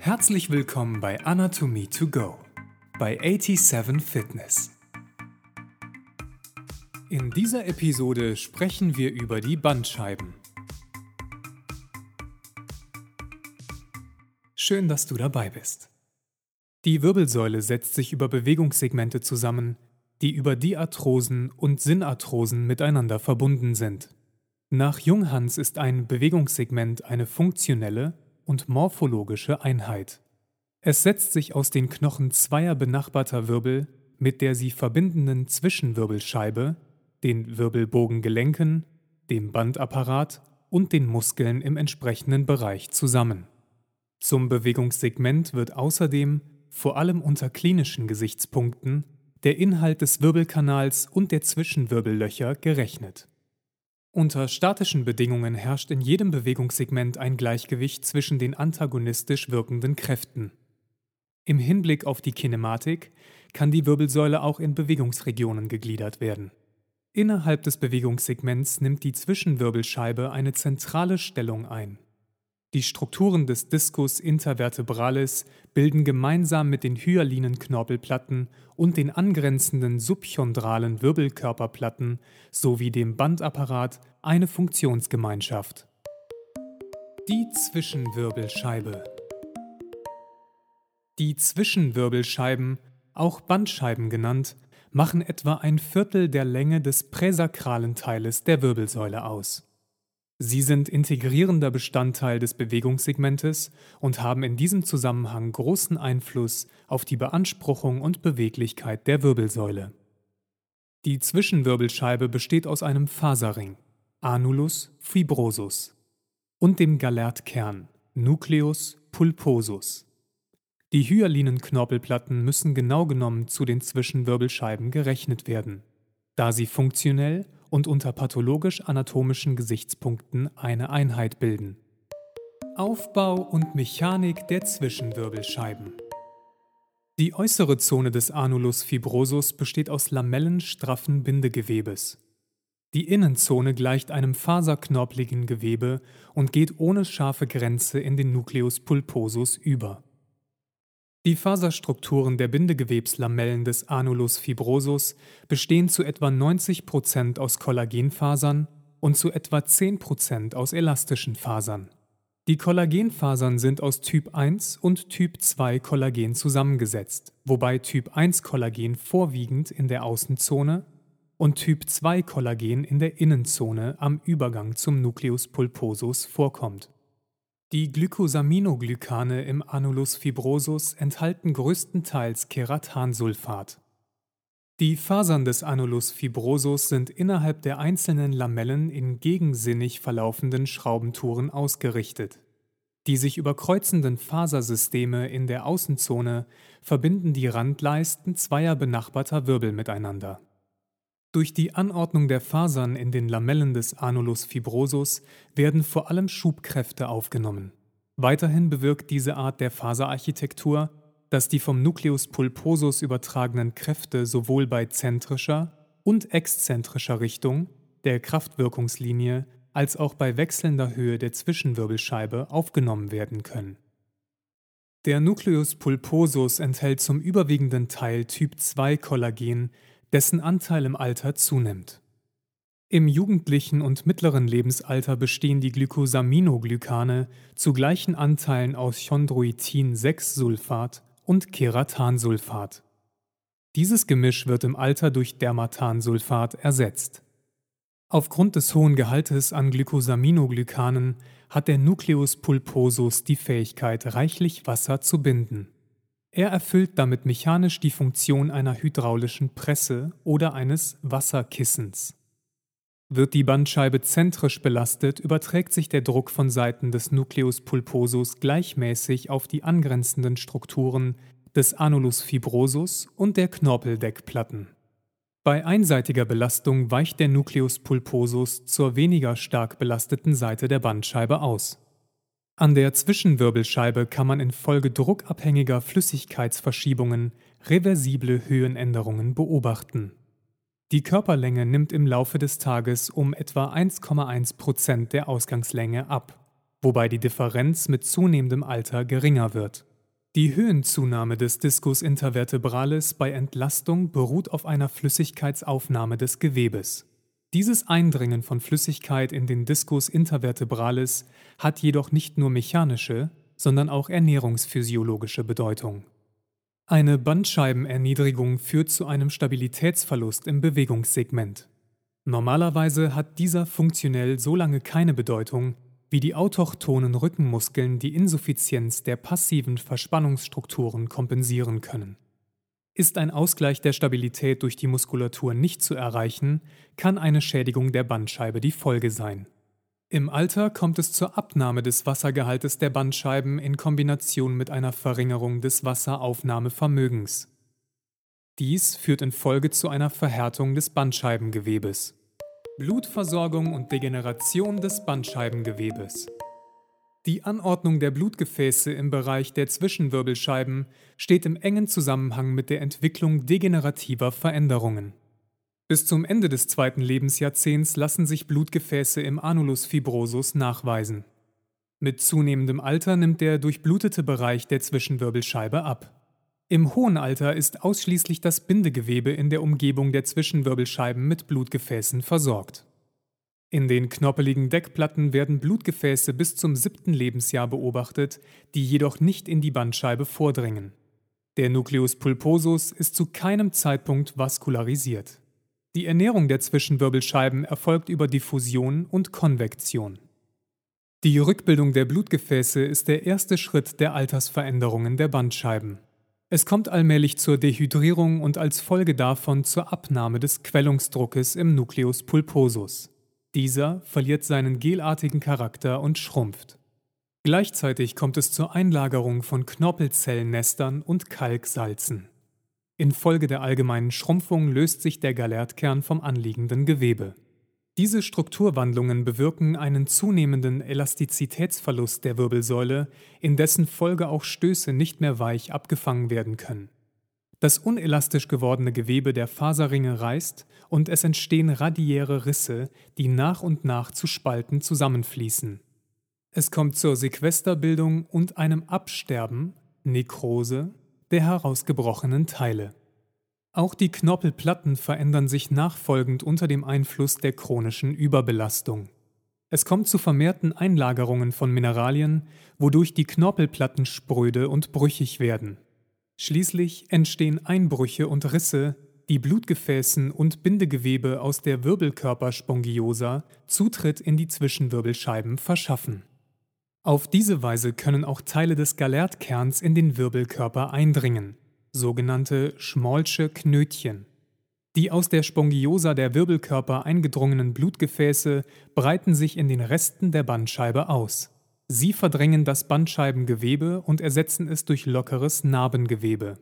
Herzlich willkommen bei Anatomie to Go bei 87 Fitness. In dieser Episode sprechen wir über die Bandscheiben. Schön, dass du dabei bist. Die Wirbelsäule setzt sich über Bewegungssegmente zusammen, die über Diarthrosen und Synarthrosen miteinander verbunden sind. Nach Junghans ist ein Bewegungssegment eine funktionelle und morphologische Einheit. Es setzt sich aus den Knochen zweier benachbarter Wirbel mit der sie verbindenden Zwischenwirbelscheibe, den Wirbelbogengelenken, dem Bandapparat und den Muskeln im entsprechenden Bereich zusammen. Zum Bewegungssegment wird außerdem, vor allem unter klinischen Gesichtspunkten, der Inhalt des Wirbelkanals und der Zwischenwirbellöcher gerechnet. Unter statischen Bedingungen herrscht in jedem Bewegungssegment ein Gleichgewicht zwischen den antagonistisch wirkenden Kräften. Im Hinblick auf die Kinematik kann die Wirbelsäule auch in Bewegungsregionen gegliedert werden. Innerhalb des Bewegungssegments nimmt die Zwischenwirbelscheibe eine zentrale Stellung ein. Die Strukturen des Discus intervertebralis bilden gemeinsam mit den hyalinen Knorpelplatten und den angrenzenden subchondralen Wirbelkörperplatten sowie dem Bandapparat eine Funktionsgemeinschaft. Die Zwischenwirbelscheibe Die Zwischenwirbelscheiben, auch Bandscheiben genannt, machen etwa ein Viertel der Länge des präsakralen Teiles der Wirbelsäule aus. Sie sind integrierender Bestandteil des Bewegungssegmentes und haben in diesem Zusammenhang großen Einfluss auf die Beanspruchung und Beweglichkeit der Wirbelsäule. Die Zwischenwirbelscheibe besteht aus einem Faserring (Annulus fibrosus) und dem Gallertkern (Nucleus pulposus). Die hyalinen Knorpelplatten müssen genau genommen zu den Zwischenwirbelscheiben gerechnet werden, da sie funktionell und unter pathologisch-anatomischen Gesichtspunkten eine Einheit bilden. Aufbau und Mechanik der Zwischenwirbelscheiben. Die äußere Zone des Anulus fibrosus besteht aus lamellenstraffen Bindegewebes. Die Innenzone gleicht einem faserknorpeligen Gewebe und geht ohne scharfe Grenze in den Nucleus pulposus über. Die Faserstrukturen der Bindegewebslamellen des Anulus fibrosus bestehen zu etwa 90 Prozent aus Kollagenfasern und zu etwa 10 Prozent aus elastischen Fasern. Die Kollagenfasern sind aus Typ 1 und Typ 2 Kollagen zusammengesetzt, wobei Typ 1 Kollagen vorwiegend in der Außenzone und Typ 2 Kollagen in der Innenzone am Übergang zum Nucleus pulposus vorkommt die Glycosaminoglycane im Anulus fibrosus enthalten größtenteils Keratansulfat. Die Fasern des Anulus fibrosus sind innerhalb der einzelnen Lamellen in gegensinnig verlaufenden Schraubentouren ausgerichtet. Die sich überkreuzenden Fasersysteme in der Außenzone verbinden die Randleisten zweier benachbarter Wirbel miteinander durch die Anordnung der Fasern in den Lamellen des Anulus fibrosus werden vor allem Schubkräfte aufgenommen. Weiterhin bewirkt diese Art der Faserarchitektur, dass die vom Nucleus pulposus übertragenen Kräfte sowohl bei zentrischer und exzentrischer Richtung der Kraftwirkungslinie als auch bei wechselnder Höhe der Zwischenwirbelscheibe aufgenommen werden können. Der Nucleus pulposus enthält zum überwiegenden Teil Typ 2 Kollagen, dessen Anteil im Alter zunimmt. Im jugendlichen und mittleren Lebensalter bestehen die Glycosaminoglycane zu gleichen Anteilen aus Chondroitin-6-Sulfat und Keratansulfat. Dieses Gemisch wird im Alter durch Dermatansulfat ersetzt. Aufgrund des hohen Gehaltes an Glycosaminoglykanen hat der Nucleus pulposus die Fähigkeit, reichlich Wasser zu binden. Er erfüllt damit mechanisch die Funktion einer hydraulischen Presse oder eines Wasserkissens. Wird die Bandscheibe zentrisch belastet, überträgt sich der Druck von Seiten des Nucleus pulposus gleichmäßig auf die angrenzenden Strukturen des Anulus fibrosus und der Knorpeldeckplatten. Bei einseitiger Belastung weicht der Nucleus pulposus zur weniger stark belasteten Seite der Bandscheibe aus. An der Zwischenwirbelscheibe kann man infolge druckabhängiger Flüssigkeitsverschiebungen reversible Höhenänderungen beobachten. Die Körperlänge nimmt im Laufe des Tages um etwa 1,1 Prozent der Ausgangslänge ab, wobei die Differenz mit zunehmendem Alter geringer wird Die Höhenzunahme des Discus intervertebralis bei Entlastung beruht auf einer Flüssigkeitsaufnahme des Gewebes. Dieses Eindringen von Flüssigkeit in den Discus intervertebralis hat jedoch nicht nur mechanische, sondern auch ernährungsphysiologische Bedeutung. Eine Bandscheibenerniedrigung führt zu einem Stabilitätsverlust im Bewegungssegment. Normalerweise hat dieser funktionell so lange keine Bedeutung, wie die autochthonen Rückenmuskeln die Insuffizienz der passiven Verspannungsstrukturen kompensieren können. Ist ein Ausgleich der Stabilität durch die Muskulatur nicht zu erreichen, kann eine Schädigung der Bandscheibe die Folge sein. Im Alter kommt es zur Abnahme des Wassergehaltes der Bandscheiben in Kombination mit einer Verringerung des Wasseraufnahmevermögens. Dies führt in Folge zu einer Verhärtung des Bandscheibengewebes. Blutversorgung und Degeneration des Bandscheibengewebes. Die Anordnung der Blutgefäße im Bereich der Zwischenwirbelscheiben steht im engen Zusammenhang mit der Entwicklung degenerativer Veränderungen. Bis zum Ende des zweiten Lebensjahrzehnts lassen sich Blutgefäße im Anulus fibrosus nachweisen. Mit zunehmendem Alter nimmt der durchblutete Bereich der Zwischenwirbelscheibe ab. Im hohen Alter ist ausschließlich das Bindegewebe in der Umgebung der Zwischenwirbelscheiben mit Blutgefäßen versorgt. In den knoppeligen Deckplatten werden Blutgefäße bis zum siebten Lebensjahr beobachtet, die jedoch nicht in die Bandscheibe vordringen. Der Nucleus pulposus ist zu keinem Zeitpunkt vaskularisiert. Die Ernährung der Zwischenwirbelscheiben erfolgt über Diffusion und Konvektion. Die Rückbildung der Blutgefäße ist der erste Schritt der Altersveränderungen der Bandscheiben. Es kommt allmählich zur Dehydrierung und als Folge davon zur Abnahme des Quellungsdruckes im Nucleus pulposus. Dieser verliert seinen gelartigen Charakter und schrumpft. Gleichzeitig kommt es zur Einlagerung von Knorpelzellnestern und Kalksalzen. Infolge der allgemeinen Schrumpfung löst sich der Galertkern vom anliegenden Gewebe. Diese Strukturwandlungen bewirken einen zunehmenden Elastizitätsverlust der Wirbelsäule, in dessen Folge auch Stöße nicht mehr weich abgefangen werden können. Das unelastisch gewordene Gewebe der Faserringe reißt und es entstehen radiäre Risse, die nach und nach zu Spalten zusammenfließen. Es kommt zur Sequesterbildung und einem Absterben, Nekrose, der herausgebrochenen Teile. Auch die Knorpelplatten verändern sich nachfolgend unter dem Einfluss der chronischen Überbelastung. Es kommt zu vermehrten Einlagerungen von Mineralien, wodurch die Knorpelplatten spröde und brüchig werden. Schließlich entstehen Einbrüche und Risse, die Blutgefäßen und Bindegewebe aus der Wirbelkörperspongiosa Zutritt in die Zwischenwirbelscheiben verschaffen. Auf diese Weise können auch Teile des Galertkerns in den Wirbelkörper eindringen, sogenannte Schmolsche Knötchen. Die aus der Spongiosa der Wirbelkörper eingedrungenen Blutgefäße breiten sich in den Resten der Bandscheibe aus. Sie verdrängen das Bandscheibengewebe und ersetzen es durch lockeres Narbengewebe.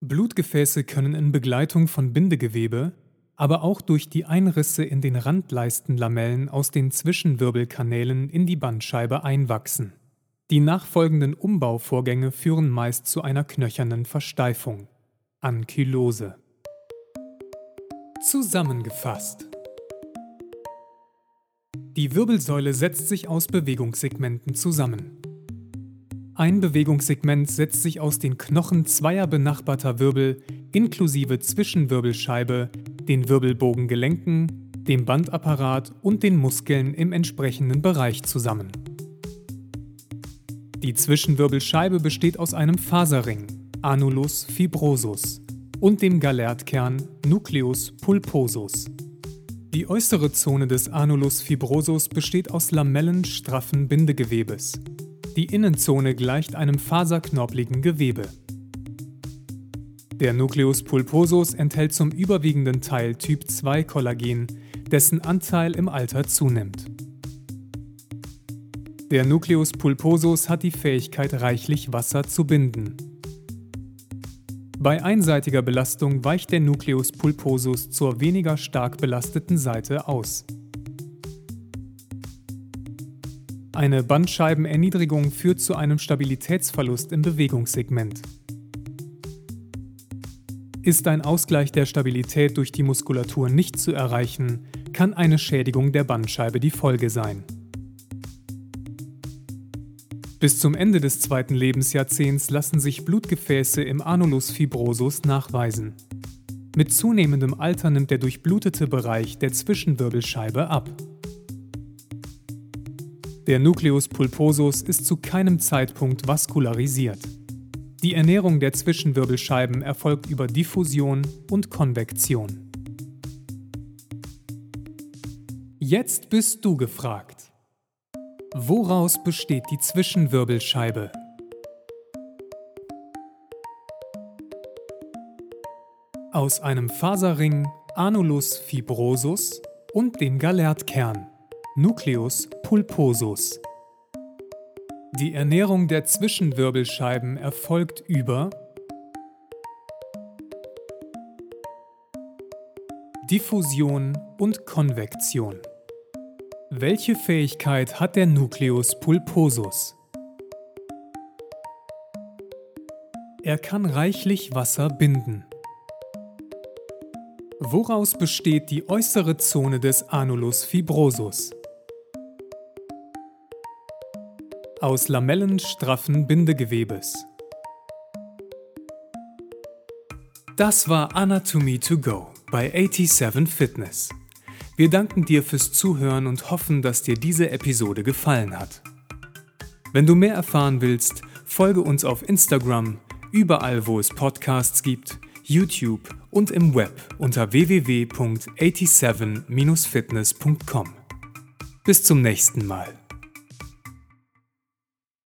Blutgefäße können in Begleitung von Bindegewebe, aber auch durch die Einrisse in den Randleistenlamellen aus den Zwischenwirbelkanälen in die Bandscheibe einwachsen. Die nachfolgenden Umbauvorgänge führen meist zu einer knöchernen Versteifung, Ankylose. Zusammengefasst. Die Wirbelsäule setzt sich aus Bewegungssegmenten zusammen. Ein Bewegungssegment setzt sich aus den Knochen zweier benachbarter Wirbel inklusive Zwischenwirbelscheibe den Wirbelbogengelenken, dem Bandapparat und den Muskeln im entsprechenden Bereich zusammen. Die Zwischenwirbelscheibe besteht aus einem Faserring, Anulus fibrosus, und dem Galertkern, Nucleus pulposus. Die äußere Zone des Anulus fibrosus besteht aus Lamellen straffen Bindegewebes. Die Innenzone gleicht einem faserknorpligen Gewebe. Der Nucleus pulposus enthält zum überwiegenden Teil Typ 2 Kollagen, dessen Anteil im Alter zunimmt. Der Nucleus pulposus hat die Fähigkeit, reichlich Wasser zu binden. Bei einseitiger Belastung weicht der Nucleus pulposus zur weniger stark belasteten Seite aus. Eine Bandscheibenerniedrigung führt zu einem Stabilitätsverlust im Bewegungssegment. Ist ein Ausgleich der Stabilität durch die Muskulatur nicht zu erreichen, kann eine Schädigung der Bandscheibe die Folge sein. Bis zum Ende des zweiten Lebensjahrzehnts lassen sich Blutgefäße im Anulus fibrosus nachweisen. Mit zunehmendem Alter nimmt der durchblutete Bereich der Zwischenwirbelscheibe ab. Der Nucleus pulposus ist zu keinem Zeitpunkt vaskularisiert. Die Ernährung der Zwischenwirbelscheiben erfolgt über Diffusion und Konvektion. Jetzt bist du gefragt. Woraus besteht die Zwischenwirbelscheibe? Aus einem Faserring Anulus fibrosus und dem Galertkern Nucleus pulposus. Die Ernährung der Zwischenwirbelscheiben erfolgt über Diffusion und Konvektion. Welche Fähigkeit hat der Nucleus pulposus? Er kann reichlich Wasser binden. Woraus besteht die äußere Zone des Anulus fibrosus? Aus lamellenstraffen Bindegewebes. Das war Anatomy to Go bei 87 Fitness. Wir danken dir fürs Zuhören und hoffen, dass dir diese Episode gefallen hat. Wenn du mehr erfahren willst, folge uns auf Instagram, überall wo es Podcasts gibt, YouTube und im Web unter www.87-fitness.com. Bis zum nächsten Mal.